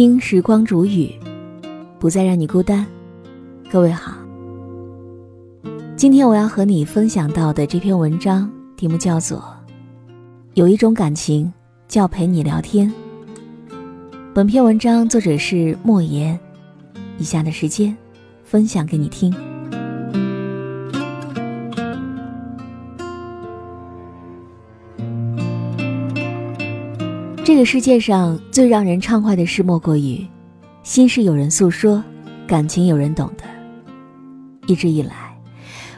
听时光煮雨，不再让你孤单。各位好，今天我要和你分享到的这篇文章题目叫做《有一种感情叫陪你聊天》。本篇文章作者是莫言，以下的时间分享给你听。这个世界上最让人畅快的事，莫过于心事有人诉说，感情有人懂得。一直以来，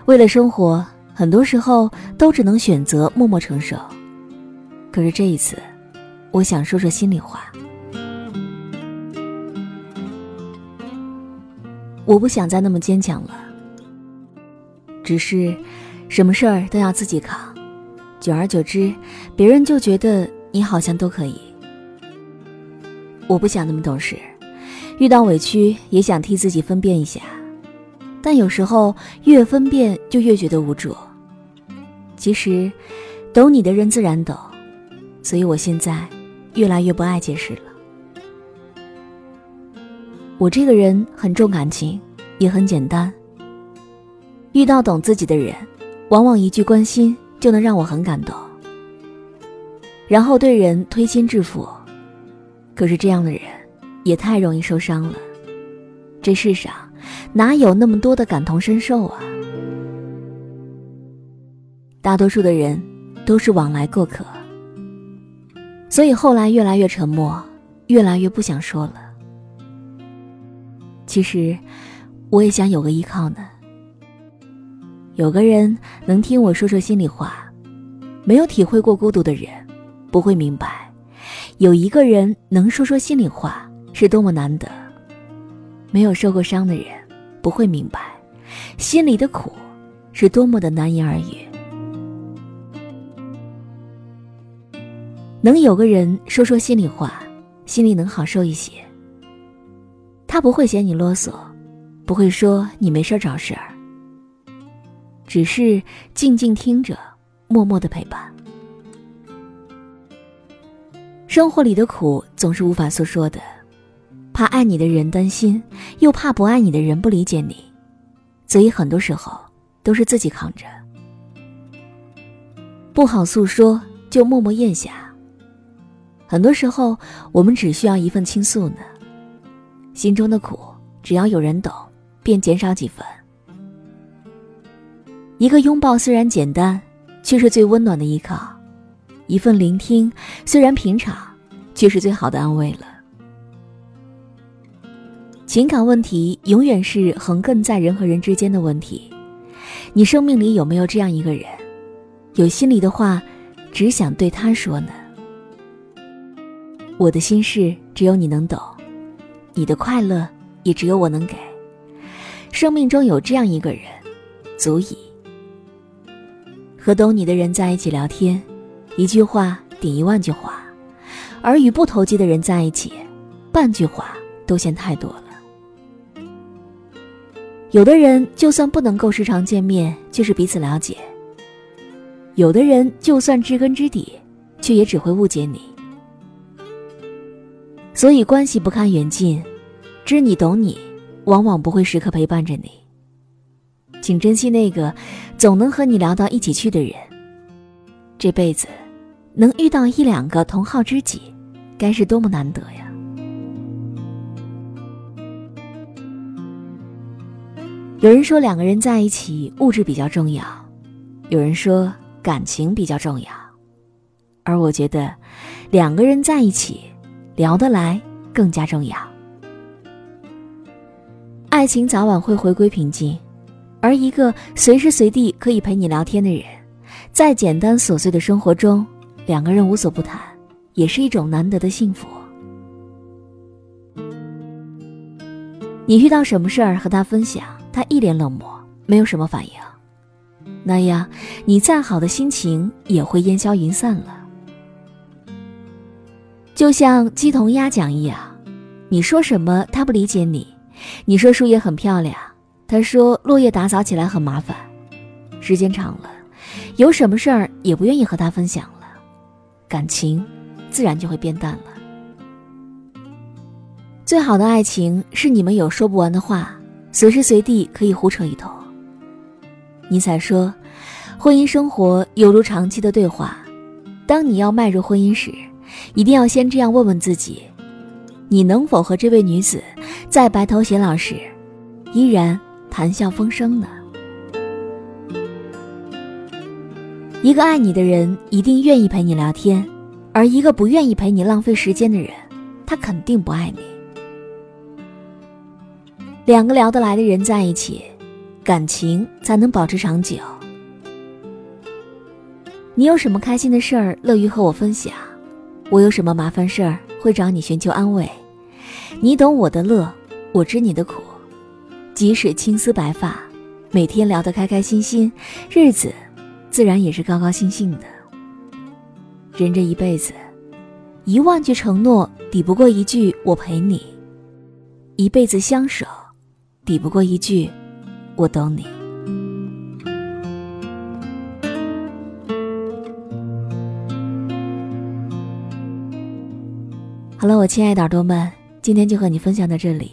为了生活，很多时候都只能选择默默承受。可是这一次，我想说说心里话。我不想再那么坚强了，只是什么事儿都要自己扛，久而久之，别人就觉得。你好像都可以，我不想那么懂事，遇到委屈也想替自己分辨一下，但有时候越分辨就越觉得无助。其实，懂你的人自然懂，所以我现在越来越不爱解释了。我这个人很重感情，也很简单。遇到懂自己的人，往往一句关心就能让我很感动。然后对人推心置腹，可是这样的人也太容易受伤了。这世上哪有那么多的感同身受啊？大多数的人都是往来过客，所以后来越来越沉默，越来越不想说了。其实我也想有个依靠呢，有个人能听我说说心里话。没有体会过孤独的人。不会明白，有一个人能说说心里话是多么难得。没有受过伤的人不会明白，心里的苦是多么的难言而喻。能有个人说说心里话，心里能好受一些。他不会嫌你啰嗦，不会说你没事找事儿，只是静静听着，默默的陪伴。生活里的苦总是无法诉说的，怕爱你的人担心，又怕不爱你的人不理解你，所以很多时候都是自己扛着。不好诉说，就默默咽下。很多时候，我们只需要一份倾诉呢。心中的苦，只要有人懂，便减少几分。一个拥抱虽然简单，却是最温暖的依靠。一份聆听，虽然平常，却是最好的安慰了。情感问题永远是横亘在人和人之间的问题。你生命里有没有这样一个人，有心里的话，只想对他说呢？我的心事只有你能懂，你的快乐也只有我能给。生命中有这样一个人，足以和懂你的人在一起聊天。一句话顶一万句话，而与不投机的人在一起，半句话都嫌太多了。有的人就算不能够时常见面，却是彼此了解；有的人就算知根知底，却也只会误解你。所以关系不看远近，知你懂你，往往不会时刻陪伴着你。请珍惜那个总能和你聊到一起去的人。这辈子。能遇到一两个同好知己，该是多么难得呀！有人说两个人在一起，物质比较重要；有人说感情比较重要，而我觉得两个人在一起聊得来更加重要。爱情早晚会回归平静，而一个随时随地可以陪你聊天的人，在简单琐碎的生活中。两个人无所不谈，也是一种难得的幸福。你遇到什么事儿和他分享，他一脸冷漠，没有什么反应，那样你再好的心情也会烟消云散了。就像鸡同鸭讲一样，你说什么他不理解你，你说树叶很漂亮，他说落叶打扫起来很麻烦，时间长了，有什么事儿也不愿意和他分享了。感情，自然就会变淡了。最好的爱情是你们有说不完的话，随时随地可以胡扯一通。尼采说，婚姻生活犹如长期的对话，当你要迈入婚姻时，一定要先这样问问自己：你能否和这位女子在白头偕老时，依然谈笑风生呢？一个爱你的人一定愿意陪你聊天，而一个不愿意陪你浪费时间的人，他肯定不爱你。两个聊得来的人在一起，感情才能保持长久。你有什么开心的事儿乐于和我分享？我有什么麻烦事儿会找你寻求安慰？你懂我的乐，我知你的苦。即使青丝白发，每天聊得开开心心，日子。自然也是高高兴兴的。人这一辈子，一万句承诺抵不过一句“我陪你”；一辈子相守，抵不过一句“我懂你”。好了，我亲爱的耳朵们，今天就和你分享到这里。